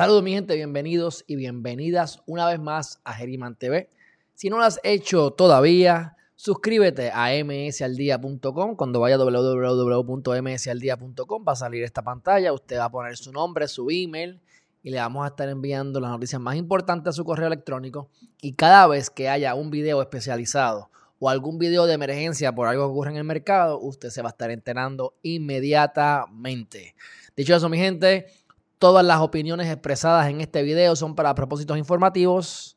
Saludos mi gente, bienvenidos y bienvenidas una vez más a Geriman TV. Si no lo has hecho todavía, suscríbete a msaldia.com. Cuando vaya a www.msaldia.com va a salir esta pantalla, usted va a poner su nombre, su email y le vamos a estar enviando las noticias más importantes a su correo electrónico. Y cada vez que haya un video especializado o algún video de emergencia por algo que ocurre en el mercado, usted se va a estar enterando inmediatamente. Dicho eso, mi gente, todas las opiniones expresadas en este video son para propósitos informativos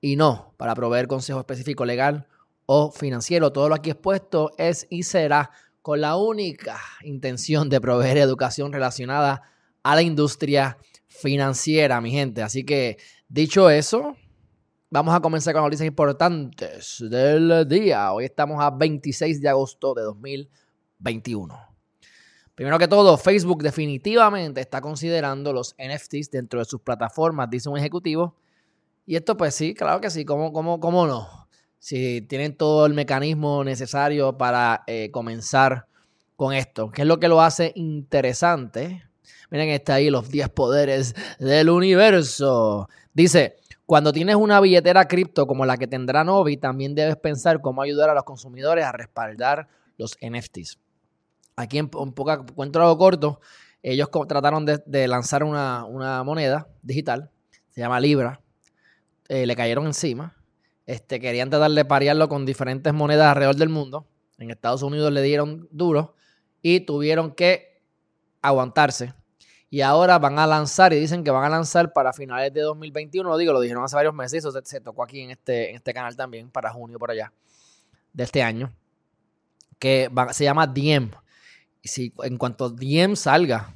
y no para proveer consejo específico legal o financiero. Todo lo aquí expuesto es y será con la única intención de proveer educación relacionada a la industria financiera, mi gente. Así que, dicho eso, Vamos a comenzar con noticias importantes del día. Hoy estamos a 26 de agosto de 2021. Primero que todo, Facebook definitivamente está considerando los NFTs dentro de sus plataformas, dice un ejecutivo. Y esto pues sí, claro que sí, ¿cómo, cómo, cómo no? Si tienen todo el mecanismo necesario para eh, comenzar con esto. ¿Qué es lo que lo hace interesante? Miren, está ahí los 10 poderes del universo. Dice, cuando tienes una billetera cripto como la que tendrá Novi, también debes pensar cómo ayudar a los consumidores a respaldar los NFTs. Aquí en, un poco encuentro algo corto, ellos trataron de, lanzar una, moneda digital, se llama Libra, eh, le cayeron encima, este, querían tratar de parearlo con diferentes monedas alrededor del mundo, en Estados Unidos le dieron duro y tuvieron que aguantarse y ahora van a lanzar y dicen que van a lanzar para finales de 2021. Lo digo, lo dijeron hace varios meses. Eso se, tocó aquí en este, en este canal también para junio por allá de este año. Que se llama Diem. Y si en cuanto Diem salga,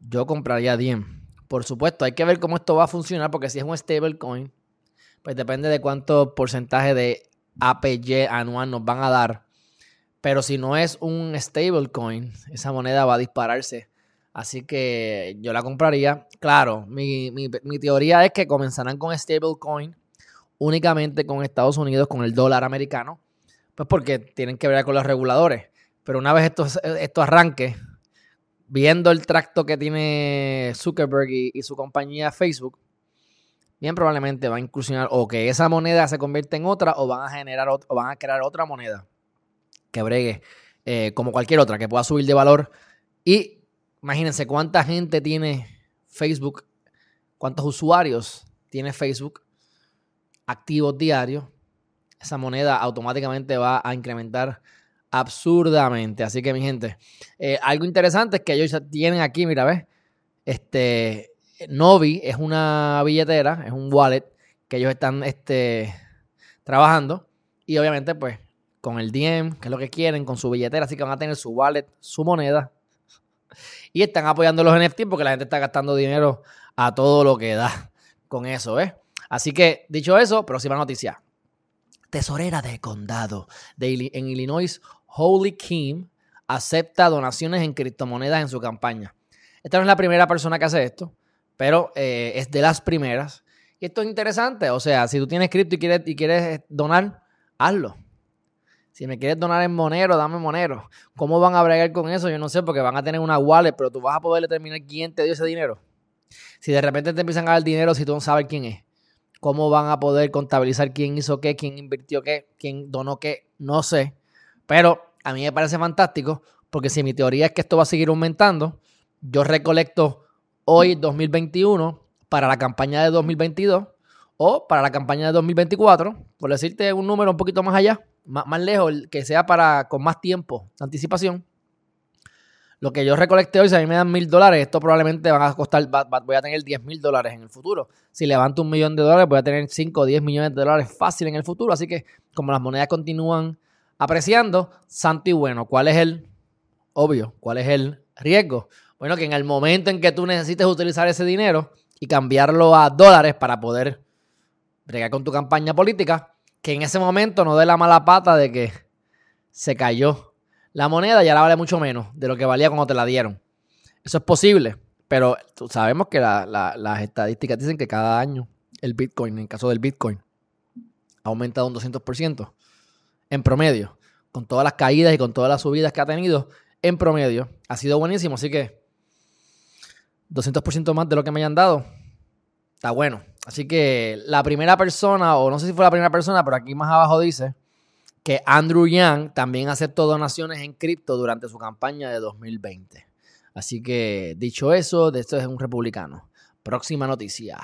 yo compraría Diem. Por supuesto, hay que ver cómo esto va a funcionar porque si es un stablecoin, pues depende de cuánto porcentaje de APY anual nos van a dar. Pero si no es un stablecoin, esa moneda va a dispararse Así que yo la compraría. Claro, mi, teoría es que comenzarán con stablecoin únicamente con Estados Unidos, con el dólar americano, pues porque tienen que ver con los reguladores. Pero una vez esto, esto arranque, viendo el tracto que tiene Zuckerberg y, su compañía Facebook, bien probablemente va a incursionar o que esa moneda se convierta en otra o van a generar o van a crear otra moneda que bregue eh, como cualquier otra, que pueda subir de valor y Imagínense cuánta gente tiene Facebook, cuántos usuarios tiene Facebook activos diarios. Esa moneda automáticamente va a incrementar absurdamente. Así que, mi gente, eh, algo interesante es que ellos tienen aquí, mira, ¿ves? Este, Novi es una billetera, es un wallet que ellos están este, trabajando. Y obviamente, pues, con el DM, que es lo que quieren, con su billetera, así que van a tener su wallet, su moneda y están apoyando los NFT porque la gente está gastando dinero a todo lo que da con eso, ¿eh? Así que, dicho eso, próxima noticia. Tesorera de condado de, en Illinois, Holy Kim, acepta donaciones en criptomonedas en su campaña. Esta no es la primera persona que hace esto, pero eh, es de las primeras. Y esto es interesante. O sea, si tú tienes cripto y quieres, y quieres donar, hazlo. Si me quieres donar en Monero, dame Monero. ¿Cómo van a bregar con eso? Yo no sé, porque van a tener una wallet, pero tú vas a poder determinar quién te dio ese dinero. Si de repente te empiezan a dar dinero si tú no sabes quién es. ¿Cómo van a poder contabilizar quién hizo qué, quién invirtió qué, quién donó qué? No sé. Pero a mí me parece fantástico, porque si mi teoría es que esto va a seguir aumentando, yo recolecto hoy 2021 para la campaña de 2022 o para la campaña de 2024, por decirte un número un poquito más allá más, lejos, que sea para con más tiempo de anticipación. Lo que yo recolecté hoy, si a mí me dan mil dólares, esto probablemente van a costar, voy a tener 10 mil dólares en el futuro. Si levanto un millón de dólares, voy a tener 5 o 10 millones de dólares fácil en el futuro. Así que, como las monedas continúan apreciando, santo y bueno, ¿cuál es el obvio? ¿Cuál es el riesgo? Bueno, que en el momento en que tú necesites utilizar ese dinero y cambiarlo a dólares para poder bregar con tu campaña política, que en ese momento no dé la mala pata de que se cayó la moneda y ahora vale mucho menos de lo que valía cuando te la dieron. Eso es posible, pero sabemos que las estadísticas dicen que cada año el Bitcoin, en el caso del Bitcoin, ha aumentado un 200% en promedio. Con todas las caídas y con todas las subidas que ha tenido, en promedio, ha sido buenísimo. Así que 200% más de lo que me hayan dado. Está bueno. Así que la primera persona, o no sé si fue la primera persona, pero aquí más abajo dice que Andrew Yang también aceptó donaciones en cripto durante su campaña de 2020. Así que, dicho eso, de esto es un republicano. Próxima noticia.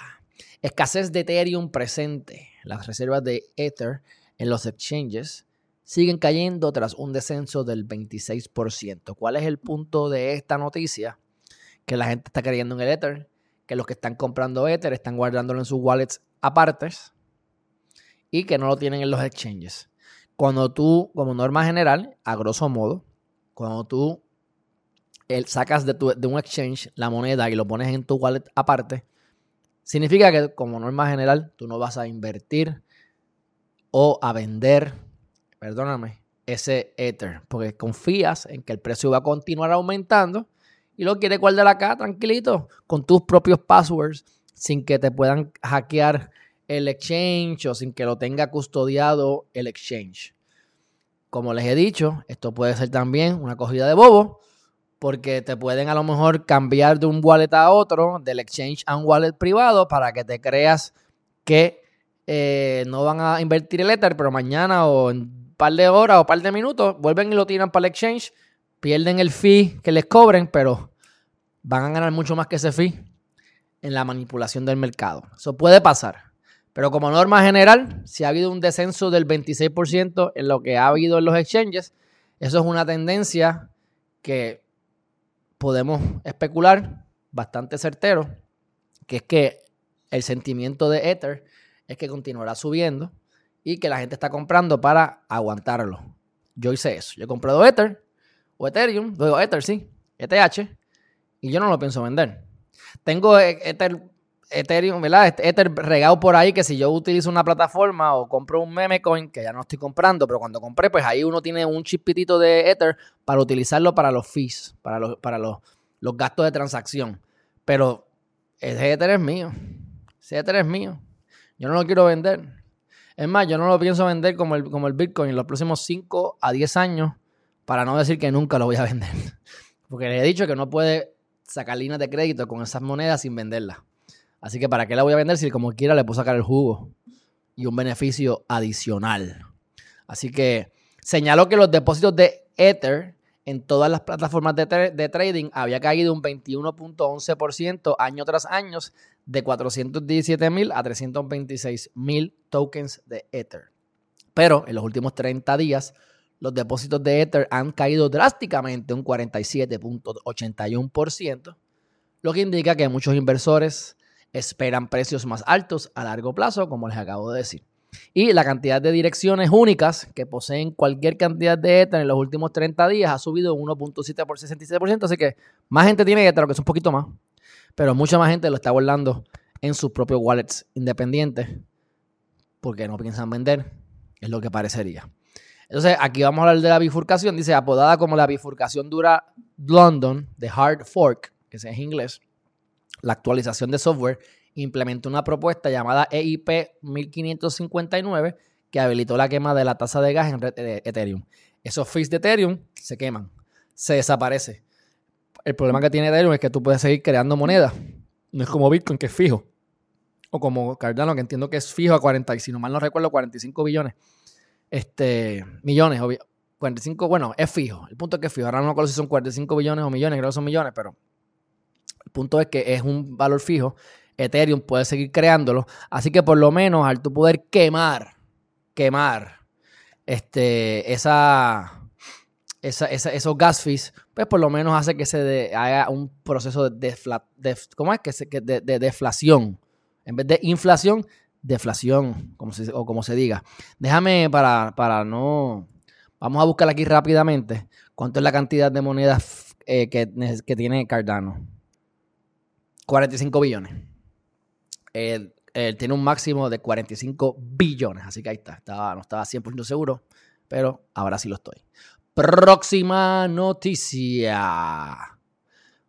Escasez de Ethereum presente. Las reservas de Ether en los exchanges siguen cayendo tras un descenso del 26%. ¿Cuál es el punto de esta noticia? Que la gente está creyendo en el Ether, que los que están comprando Ether están guardándolo en sus wallets apartes y que no lo tienen en los exchanges. Cuando tú, como norma general, a grosso modo, cuando tú sacas de, de un exchange la moneda y lo pones en tu wallet aparte, significa que como norma general tú no vas a invertir o a vender, perdóname, ese Ether, porque confías en que el precio va a continuar aumentando y lo quieres guardar acá tranquilito con tus propios passwords sin que te puedan hackear el exchange o sin que lo tenga custodiado el exchange. Como les he dicho, esto puede ser también una cogida de bobo porque te pueden a lo mejor cambiar de un wallet a otro, del exchange a un wallet privado, para que te creas que eh, no van a invertir el Ether, pero mañana o en par de horas o par de minutos vuelven y lo tiran para el exchange, pierden el fee que les cobren, pero van a ganar mucho más que ese fee en la manipulación del mercado. Eso puede pasar. Pero como norma general, si ha habido un descenso del 26% en lo que ha habido en los exchanges, eso es una tendencia que podemos especular bastante certero, que es que el sentimiento de Ether es que continuará subiendo y que la gente está comprando para aguantarlo. Yo hice eso. Yo he comprado Ether o Ethereum, luego Ether, sí, ETH, y yo no lo pienso vender. Tengo Ether, Ethereum, ¿verdad? Este Ether regado por ahí que si yo utilizo una plataforma o compro un meme coin, que ya no estoy comprando, pero cuando compré, pues ahí uno tiene un chipitito de Ether para utilizarlo para los fees, para los, para los, los gastos de transacción. Pero ese Ether es mío. Ese Ether es mío. Yo no lo quiero vender. Es más, yo no lo pienso vender como el, como el Bitcoin en los próximos 5 a 10 años, para no decir que nunca lo voy a vender. Porque le he dicho que no puede sacar líneas de crédito con esas monedas sin venderlas. Así que ¿para qué la voy a vender si como quiera le puedo sacar el jugo y un beneficio adicional? Así que señaló que los depósitos de Ether en todas las plataformas de, trading había caído un 21.11% año tras año de 417 mil a 326 mil tokens de Ether. Pero en los últimos 30 días los depósitos de Ether han caído drásticamente un 47.81%, lo que indica que muchos inversores esperan precios más altos a largo plazo, como les acabo de decir. Y la cantidad de direcciones únicas que poseen cualquier cantidad de Ether en los últimos 30 días ha subido 1.7 por 67%, así que más gente tiene Ether, que es un poquito más, pero mucha más gente lo está guardando en sus propios wallets independientes porque no piensan vender, es lo que parecería. Entonces, aquí vamos a hablar de la bifurcación, dice apodada como la bifurcación dura London de Hard Fork, que es en inglés la actualización de software implementó una propuesta llamada EIP 1559 que habilitó la quema de la tasa de gas en Ethereum. Esos fees de Ethereum se queman, se desaparece. El problema que tiene Ethereum es que tú puedes seguir creando moneda. No es como Bitcoin, que es fijo. O como Cardano, que entiendo que es fijo a 40, si no mal no recuerdo, 45 billones. Este, millones, 45, bueno, es fijo. El punto es que es fijo. Ahora no me acuerdo si son 45 billones o millones, creo que son millones, pero el punto es que es un valor fijo. Ethereum puede seguir creándolo. Así que por lo menos al tú poder quemar, quemar este, esa, esos gas fees, pues por lo menos hace que se haga un proceso de, ¿cómo es? Que de, deflación. En vez de inflación, deflación, como o como se diga. Déjame para, para no... Vamos a buscar aquí rápidamente cuánto es la cantidad de monedas eh, que tiene Cardano. 45 billones. Él, tiene un máximo de 45 billones, así que ahí está. No estaba 100% seguro, pero ahora sí lo estoy. Próxima noticia.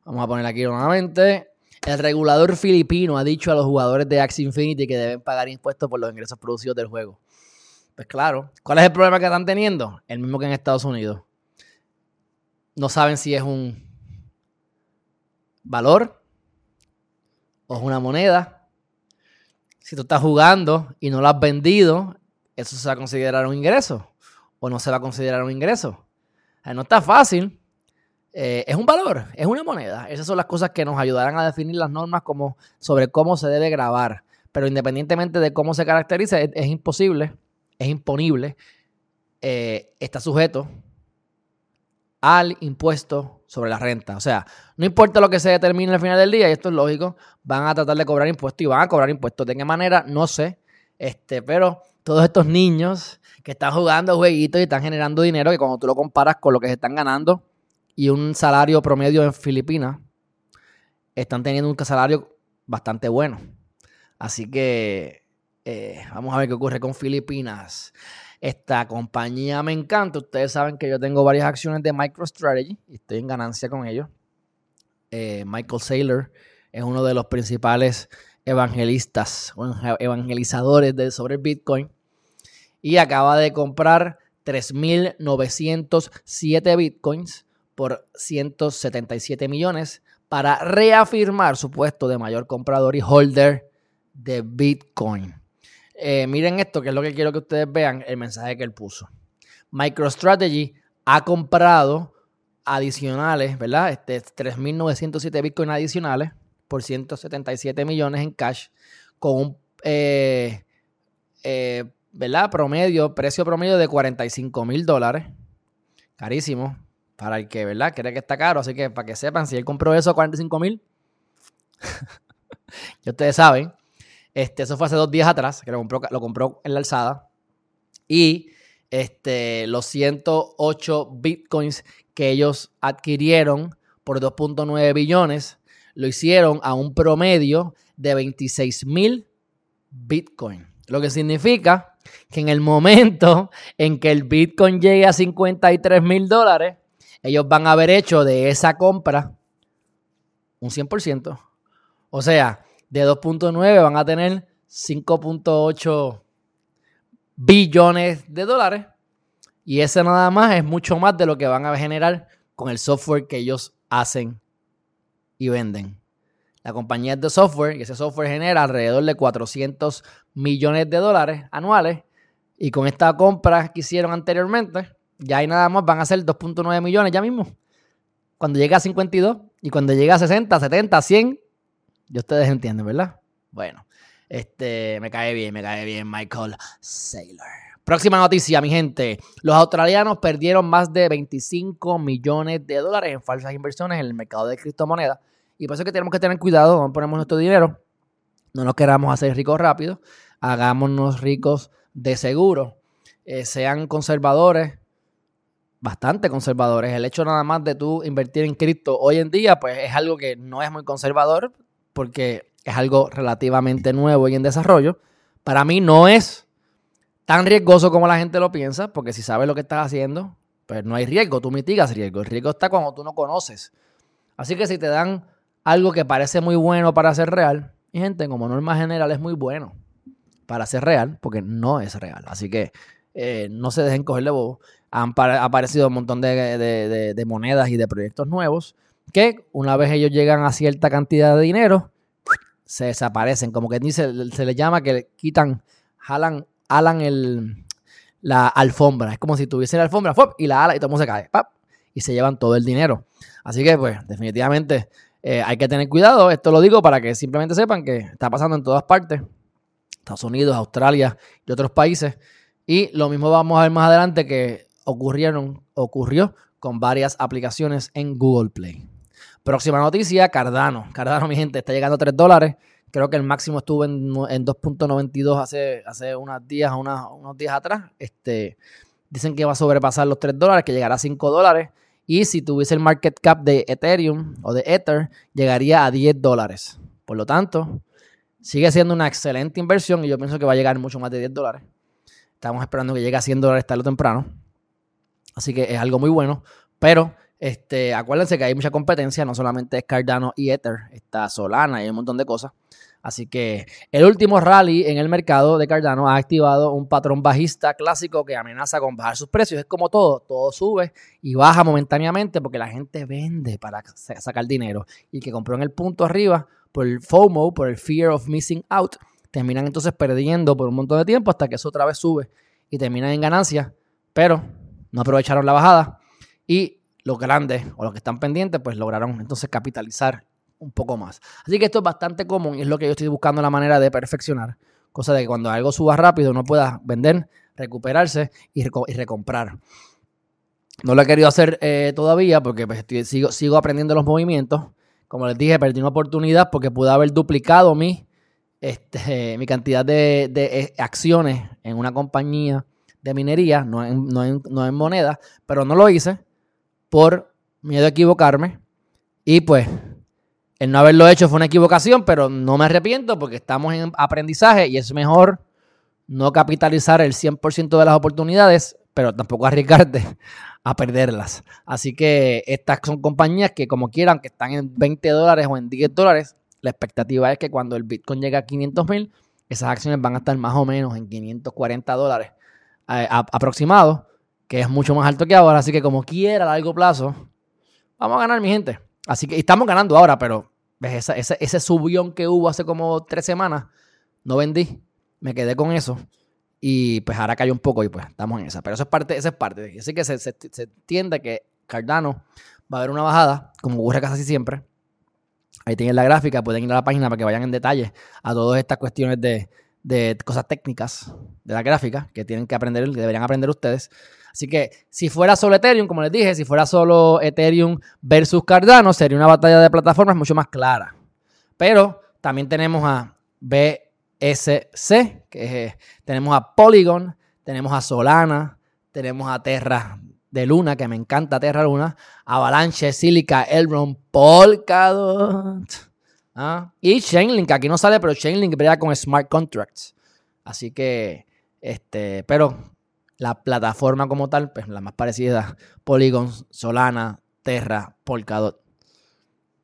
Vamos a poner aquí nuevamente. El regulador filipino ha dicho a los jugadores de Axie Infinity que deben pagar impuestos por los ingresos producidos del juego. Pues claro, ¿cuál es el problema que están teniendo? El mismo que en Estados Unidos. No saben si es un valor o es una moneda. Si tú estás jugando y no lo has vendido, eso se va a considerar un ingreso o no se va a considerar un ingreso. no está fácil. Eh, es un valor, es una moneda. Esas son las cosas que nos ayudarán a definir las normas sobre cómo se debe grabar. Pero independientemente de cómo se caracteriza, es, imposible, es imponible, eh, está sujeto al impuesto sobre la renta. O sea, no importa lo que se determine al final del día, y esto es lógico, van a tratar de cobrar impuestos y van a cobrar impuestos. ¿De qué manera? No sé. Este, pero todos estos niños que están jugando jueguitos y están generando dinero, que cuando tú lo comparas con lo que se están ganando y un salario promedio en Filipinas, están teniendo un salario bastante bueno. Así que eh, vamos a ver qué ocurre con Filipinas. Esta compañía me encanta. Ustedes saben que yo tengo varias acciones de MicroStrategy y estoy en ganancia con ellos. Eh, Michael Saylor es uno de los principales evangelistas o evangelizadores de, sobre Bitcoin y acaba de comprar 3.907 Bitcoins por 177 millones para reafirmar su puesto de mayor comprador y holder de Bitcoin. Eh, miren esto, que es lo que quiero que ustedes vean, el mensaje que él puso. MicroStrategy ha comprado adicionales, ¿verdad? Este, 3.907 Bitcoin adicionales por 177 millones en cash con un, eh, eh, ¿verdad? Promedio, precio promedio de 45 mil dólares. Carísimo. Para el que, ¿verdad? Cree que está caro. Así que para que sepan, si él compró eso a 45 mil, ya ustedes saben. Este, eso fue hace dos días atrás, que lo compró, lo compró en la alzada. Y este, los 108 bitcoins que ellos adquirieron por 2.9 billones, lo hicieron a un promedio de 26 mil bitcoins. Lo que significa que en el momento en que el bitcoin llegue a 53 mil dólares, ellos van a haber hecho de esa compra un 100%. O sea, de 2.9 van a tener 5.8 billones de dólares. Y ese nada más es mucho más de lo que van a generar con el software que ellos hacen y venden. La compañía es de software y ese software genera alrededor de 400 millones de dólares anuales. Y con esta compra que hicieron anteriormente, ya hay nada más van a ser 2.9 millones ya mismo. Cuando llegue a 52 y cuando llegue a 60, 70, 100, ya ustedes entienden, ¿verdad? Bueno, este, me cae bien, me cae bien Michael Saylor. Próxima noticia, mi gente. Los australianos perdieron más de 25 millones de dólares en falsas inversiones en el mercado de criptomonedas. Y por eso es que tenemos que tener cuidado cuando ponemos nuestro dinero. No nos queramos hacer ricos rápido. Hagámonos ricos de seguro. Eh, sean conservadores, bastante conservadores. El hecho nada más de tú invertir en cripto hoy en día, pues es algo que no es muy conservador porque es algo relativamente nuevo y en desarrollo. Para mí no es tan riesgoso como la gente lo piensa, porque si sabes lo que estás haciendo, pues no hay riesgo, tú mitigas riesgo. El riesgo está cuando tú no conoces. Así que si te dan algo que parece muy bueno para ser real, y gente, como norma general es muy bueno para ser real, porque no es real. Así que eh, no se dejen cogerle bobo. Han aparecido un montón de, de monedas y de proyectos nuevos que una vez ellos llegan a cierta cantidad de dinero, se desaparecen. Como que dice, se les llama que quitan, jalan, alan el, la alfombra. Es como si tuviese la alfombra y la ala y todo se cae. y se llevan todo el dinero. Así que, pues, definitivamente eh, hay que tener cuidado. Esto lo digo para que simplemente sepan que está pasando en todas partes. Estados Unidos, Australia y otros países. Y lo mismo vamos a ver más adelante que ocurrieron, ocurrió con varias aplicaciones en Google Play. Próxima noticia, Cardano. Cardano, mi gente, está llegando a 3 dólares. Creo que el máximo estuvo en, 2.92 hace, hace unos días, unos días atrás. Este, dicen que va a sobrepasar los 3 dólares, que llegará a 5 dólares. Y si tuviese el market cap de Ethereum o de Ether, llegaría a 10 dólares. Por lo tanto, sigue siendo una excelente inversión y yo pienso que va a llegar mucho más de 10 dólares. Estamos esperando que llegue a 100 dólares tarde o temprano. Así que es algo muy bueno. Pero este, acuérdense que hay mucha competencia, no solamente es Cardano y Ether, está Solana y un montón de cosas. Así que el último rally en el mercado de Cardano ha activado un patrón bajista clásico que amenaza con bajar sus precios. Es como todo, todo sube y baja momentáneamente porque la gente vende para sacar dinero. Y que compró en el punto arriba, por el FOMO, por el Fear of Missing Out, terminan entonces perdiendo por un montón de tiempo hasta que eso otra vez sube y terminan en ganancias, pero no aprovecharon la bajada y los grandes o los que están pendientes pues lograron entonces capitalizar un poco más. Así que esto es bastante común y es lo que yo estoy buscando la manera de perfeccionar, cosa de que cuando algo suba rápido uno pueda vender, recuperarse y, recomprar. No lo he querido hacer eh, todavía porque pues, sigo, sigo aprendiendo los movimientos. Como les dije, perdí una oportunidad porque pude haber duplicado mi este, mi cantidad de, eh, acciones en una compañía de minería, no en, no, moneda, pero no lo hice por miedo a equivocarme. Y pues, el no haberlo hecho fue una equivocación, pero no me arrepiento porque estamos en aprendizaje y es mejor no capitalizar el 100% de las oportunidades, pero tampoco arriesgarte a perderlas. Así que estas son compañías que como quieran, que están en 20 dólares o en 10 dólares, la expectativa es que cuando el Bitcoin llegue a 500 mil, esas acciones van a estar más o menos en 540 dólares eh, aproximados, que es mucho más alto que ahora. Así que como quiera a largo plazo, vamos a ganar, mi gente. Así que estamos ganando ahora, pero ¿ves? Ese, ese subión que hubo hace como tres semanas, no vendí, me quedé con eso. Y pues ahora cayó un poco y pues estamos en esa. Pero eso es parte, esa es parte. Así que se, entiende que Cardano va a haber una bajada, como ocurre casi siempre. Ahí tienen la gráfica, pueden ir a la página para que vayan en detalle a todas estas cuestiones de, cosas técnicas de la gráfica que tienen que aprender, que deberían aprender ustedes. Así que si fuera solo Ethereum, como les dije, si fuera solo Ethereum versus Cardano, sería una batalla de plataformas mucho más clara. Pero también tenemos a BSC, que tenemos a Polygon, tenemos a Solana, tenemos a Terra de Luna, que me encanta Terra Luna, Avalanche, Silica, Elrond, Polkadot. ¿ah? Y Chainlink, aquí no sale, pero Chainlink brilla con smart contracts. Así que, este, pero la plataforma como tal, pues la más parecida, Polygon, Solana, Terra, Polkadot.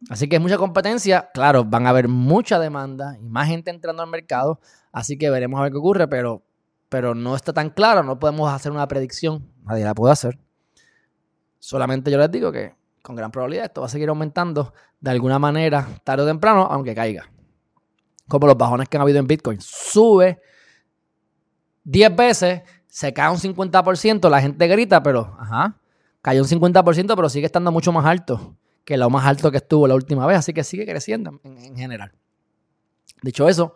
Así que es mucha competencia. Claro, van a haber mucha demanda y más gente entrando al mercado. Así que veremos a ver qué ocurre, pero, pero no está tan claro. No podemos hacer una predicción. Nadie la puede hacer. Solamente yo les digo que con gran probabilidad esto va a seguir aumentando de alguna manera, tarde o temprano, aunque caiga. Como los bajones que han habido en Bitcoin. Sube 10 veces, se cae un 50%, la gente grita, pero, ajá, cayó un 50%, pero sigue estando mucho más alto que lo más alto que estuvo la última vez, así que sigue creciendo en, general. Dicho eso,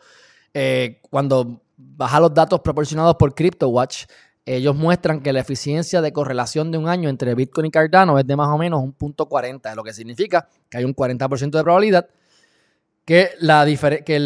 eh, cuando baja los datos proporcionados por CryptoWatch, ellos muestran que la eficiencia de correlación de un año entre Bitcoin y Cardano es de más o menos un punto 40, lo que significa que hay un 40% de probabilidad que, la, que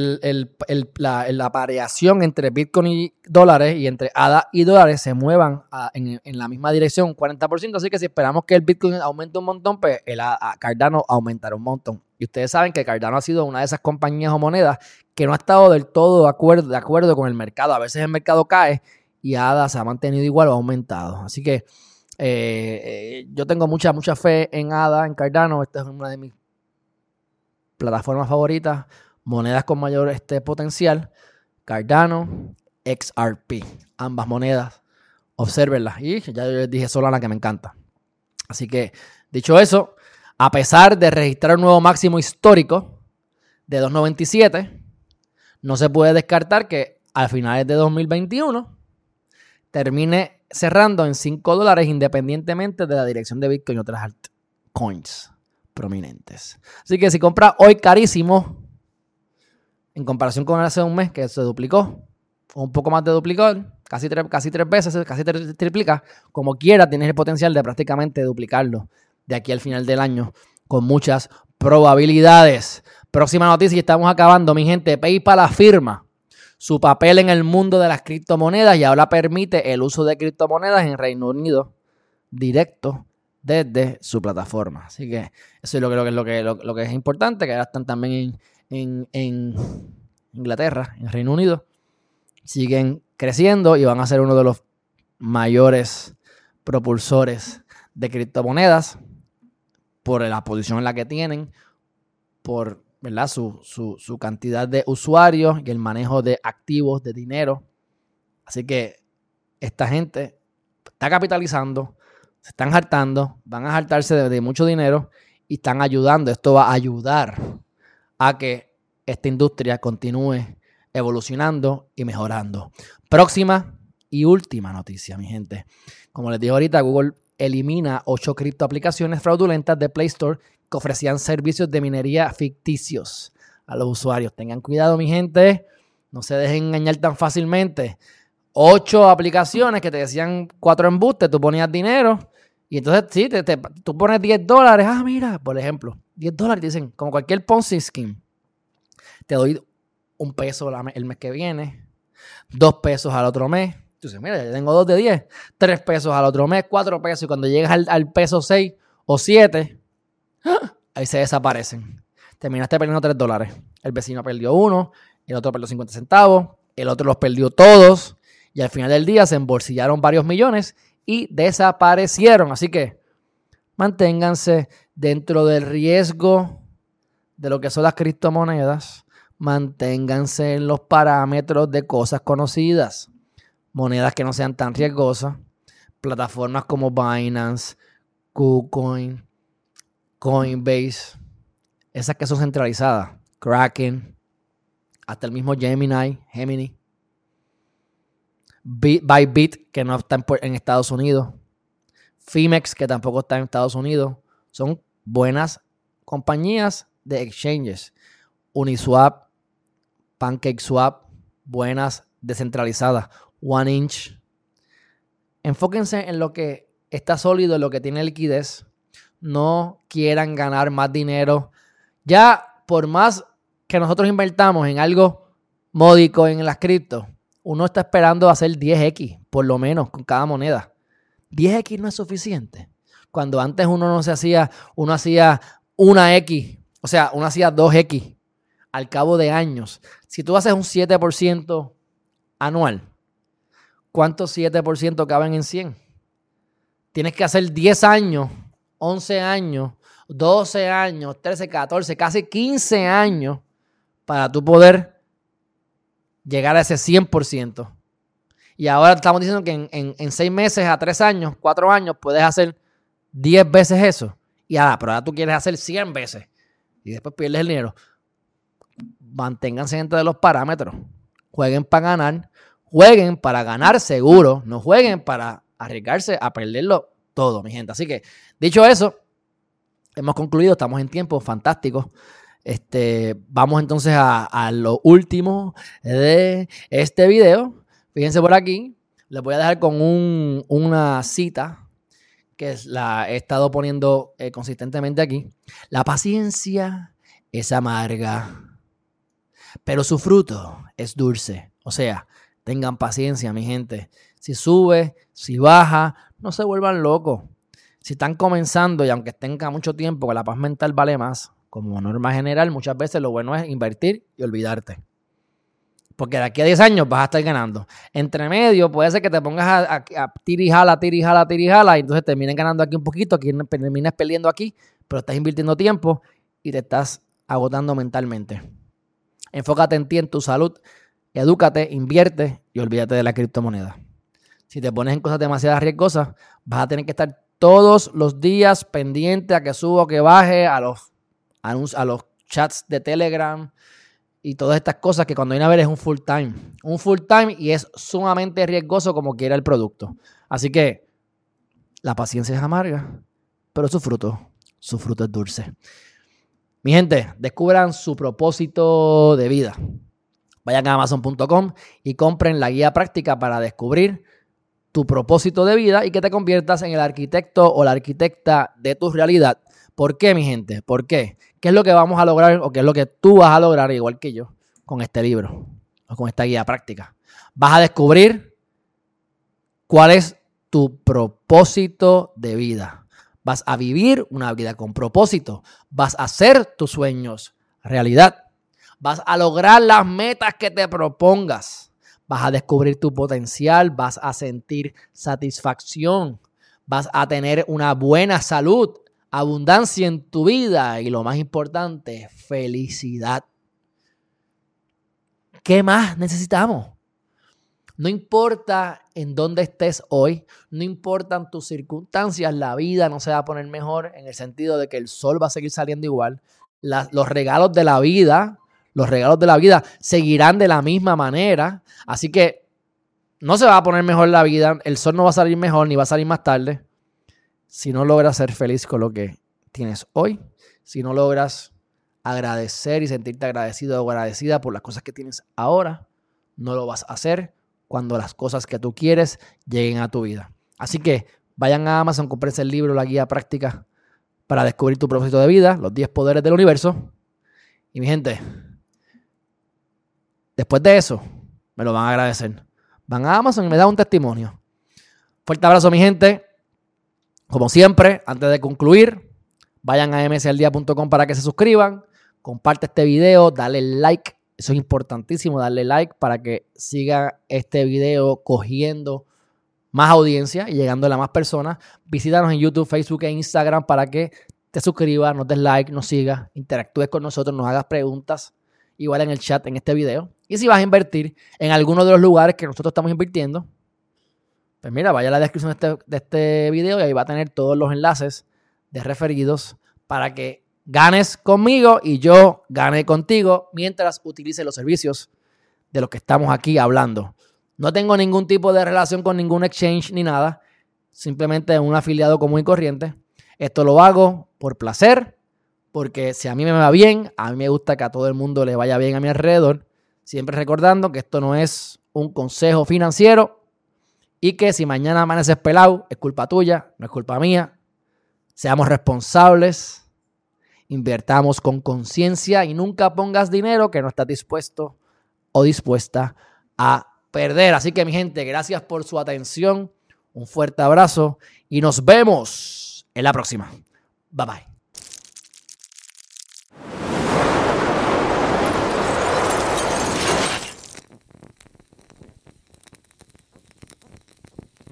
la, variación entre Bitcoin y dólares y entre ADA y dólares se muevan en, la misma dirección, un 40%. Así que si esperamos que el Bitcoin aumente un montón, pues el Cardano aumentará un montón. Y ustedes saben que Cardano ha sido una de esas compañías o monedas que no ha estado del todo de acuerdo, de acuerdo con el mercado. A veces el mercado cae y ADA se ha mantenido igual o ha aumentado. Así que eh, eh, yo tengo mucha, mucha fe en ADA, en Cardano. Esta es una de mis plataformas favoritas, monedas con mayor este, potencial. Cardano, XRP, ambas monedas. Observenlas. Y ya les dije Solana que me encanta. Así que, dicho eso, a pesar de registrar un nuevo máximo histórico de 2.97, no se puede descartar que a finales de 2021 termine cerrando en 5 dólares independientemente de la dirección de Bitcoin y otras altcoins prominentes. Así que si compras hoy carísimo, en comparación con hace un mes que se duplicó, o un poco más de duplicó, casi tres, casi tres veces, casi triplica, como quiera tienes el potencial de prácticamente duplicarlo de aquí al final del año con muchas probabilidades. Próxima noticia y estamos acabando, mi gente. PayPal afirma su papel en el mundo de las criptomonedas y ahora permite el uso de criptomonedas en Reino Unido directo desde su plataforma. Así que eso es lo que, lo lo, que es importante, que ahora están también en, en, Inglaterra, en Reino Unido. Siguen creciendo y van a ser uno de los mayores propulsores de criptomonedas por la posición en la que tienen, por ¿verdad? Su, su, cantidad de usuarios y el manejo de activos, de dinero. Así que esta gente está capitalizando, se están hartando, van a hartarse de, mucho dinero y están ayudando. Esto va a ayudar a que esta industria continúe evolucionando y mejorando. Próxima y última noticia, mi gente. Como les dije ahorita, Google elimina ocho criptoaplicaciones fraudulentas de Play Store que ofrecían servicios de minería ficticios a los usuarios. Tengan cuidado, mi gente. No se dejen engañar tan fácilmente. Ocho aplicaciones que te decían cuatro embustes, tú ponías dinero y entonces sí, te, tú pones 10 dólares. Ah, mira, por ejemplo, 10 dólares dicen, como cualquier Ponzi scheme, te doy un peso el mes que viene, dos pesos al otro mes. Tú dices, mira, ya tengo dos de 10, tres pesos al otro mes, cuatro pesos y cuando llegas al, al peso 6 o 7, ahí se desaparecen. Terminaste perdiendo 3 dólares. El vecino perdió uno, el otro perdió 50 centavos, el otro los perdió todos y al final del día se embolsillaron varios millones y desaparecieron. Así que manténganse dentro del riesgo de lo que son las criptomonedas. Manténganse en los parámetros de cosas conocidas. Monedas que no sean tan riesgosas. Plataformas como Binance, KuCoin, Coinbase. Esas que son centralizadas. Kraken, hasta el mismo Gemini, Gemini, Bybit, que no está en, Estados Unidos, Fimex, que tampoco está en Estados Unidos, son buenas compañías de exchanges. Uniswap, PancakeSwap, buenas descentralizadas. One Inch. Enfóquense en lo que está sólido, en lo que tiene liquidez. No quieran ganar más dinero. Ya por más que nosotros invertamos en algo módico en las criptos, uno está esperando hacer 10x, por lo menos, con cada moneda. 10x no es suficiente. Cuando antes uno no se hacía, uno hacía una X, o sea, uno hacía 2X al cabo de años. Si tú haces un 7% anual, ¿cuántos 7% caben en 100? Tienes que hacer 10 años, 11 años, 12 años, 13, 14, casi 15 años para tú poder llegar a ese 100%. Y ahora estamos diciendo que en, seis meses a tres años, cuatro años, puedes hacer 10 veces eso. Y ahora, pero ahora tú quieres hacer 100 veces. Y después pierdes el dinero. Manténganse dentro de los parámetros. Jueguen para ganar. Jueguen para ganar seguro. No jueguen para arriesgarse a perderlo todo, mi gente. Así que, dicho eso, hemos concluido. Estamos en tiempo fantástico. Este, vamos entonces a, lo último de este video. Fíjense por aquí. Les voy a dejar con una cita que la he estado poniendo eh, consistentemente aquí. La paciencia es amarga, pero su fruto es dulce. O sea, tengan paciencia, mi gente. Si sube, si baja, no se vuelvan locos. Si están comenzando y aunque tengan mucho tiempo, que la paz mental vale más, como norma general, muchas veces lo bueno es invertir y olvidarte. Porque de aquí a 10 años vas a estar ganando. Entre medio puede ser que te pongas a, a, tirijala, tirijala, tirijala, y entonces termines ganando aquí un poquito, aquí termines perdiendo aquí, pero estás invirtiendo tiempo y te estás agotando mentalmente. Enfócate en ti, en tu salud, edúcate, invierte y olvídate de la criptomoneda. Si te pones en cosas demasiado riesgosas, vas a tener que estar todos los días pendiente a que suba o que baje, a los a los chats de Telegram y todas estas cosas que cuando viene a ver es un full time. Un full time y es sumamente riesgoso como quiera el producto. Así que la paciencia es amarga, pero su fruto, su fruto es dulce. Mi gente, descubran su propósito de vida. Vayan a amazon.com y compren la guía práctica para descubrir tu propósito de vida y que te conviertas en el arquitecto o la arquitecta de tu realidad. ¿Por qué, mi gente? ¿Por qué? ¿Qué es lo que vamos a lograr o qué es lo que tú vas a lograr, igual que yo, con este libro o con esta guía práctica? Vas a descubrir cuál es tu propósito de vida. Vas a vivir una vida con propósito. Vas a hacer tus sueños realidad. Vas a lograr las metas que te propongas. Vas a descubrir tu potencial. Vas a sentir satisfacción. Vas a tener una buena salud abundancia en tu vida y lo más importante, felicidad. ¿Qué más necesitamos? No importa en dónde estés hoy, no importan tus circunstancias, la vida no se va a poner mejor en el sentido de que el sol va a seguir saliendo igual. los regalos de la vida, los regalos de la vida seguirán de la misma manera. Así que no se va a poner mejor la vida, el sol no va a salir mejor ni va a salir más tarde si no logras ser feliz con lo que tienes hoy, si no logras agradecer y sentirte agradecido o agradecida por las cosas que tienes ahora, no lo vas a hacer cuando las cosas que tú quieres lleguen a tu vida. Así que vayan a Amazon, comprense el libro, la guía práctica para descubrir tu propósito de vida, los 10 poderes del universo. Y mi gente, después de eso, me lo van a agradecer. Van a Amazon y me dan un testimonio. Fuerte abrazo, mi gente. Como siempre, antes de concluir, vayan a msaldia.com para que se suscriban, comparte este video, dale like, eso es importantísimo, darle like para que siga este video cogiendo más audiencia y llegando a más personas. Visítanos en YouTube, Facebook e Instagram para que te suscribas, nos des like, nos sigas, interactúes con nosotros, nos hagas preguntas, igual en el chat en este video. Y si vas a invertir en alguno de los lugares que nosotros estamos invirtiendo, pues mira, vaya a la descripción de este, de este video y ahí va a tener todos los enlaces de referidos para que ganes conmigo y yo gane contigo mientras utilice los servicios de los que estamos aquí hablando. No tengo ningún tipo de relación con ningún exchange ni nada. Simplemente un afiliado común y corriente. Esto lo hago por placer, porque si a mí me va bien, a mí me gusta que a todo el mundo le vaya bien a mi alrededor. Siempre recordando que esto no es un consejo financiero, y que si mañana amaneces pelado, es culpa tuya, no es culpa mía. Seamos responsables, invertamos con conciencia y nunca pongas dinero que no estás dispuesto o dispuesta a perder. Así que mi gente, gracias por su atención, un fuerte abrazo y nos vemos en la próxima. Bye bye.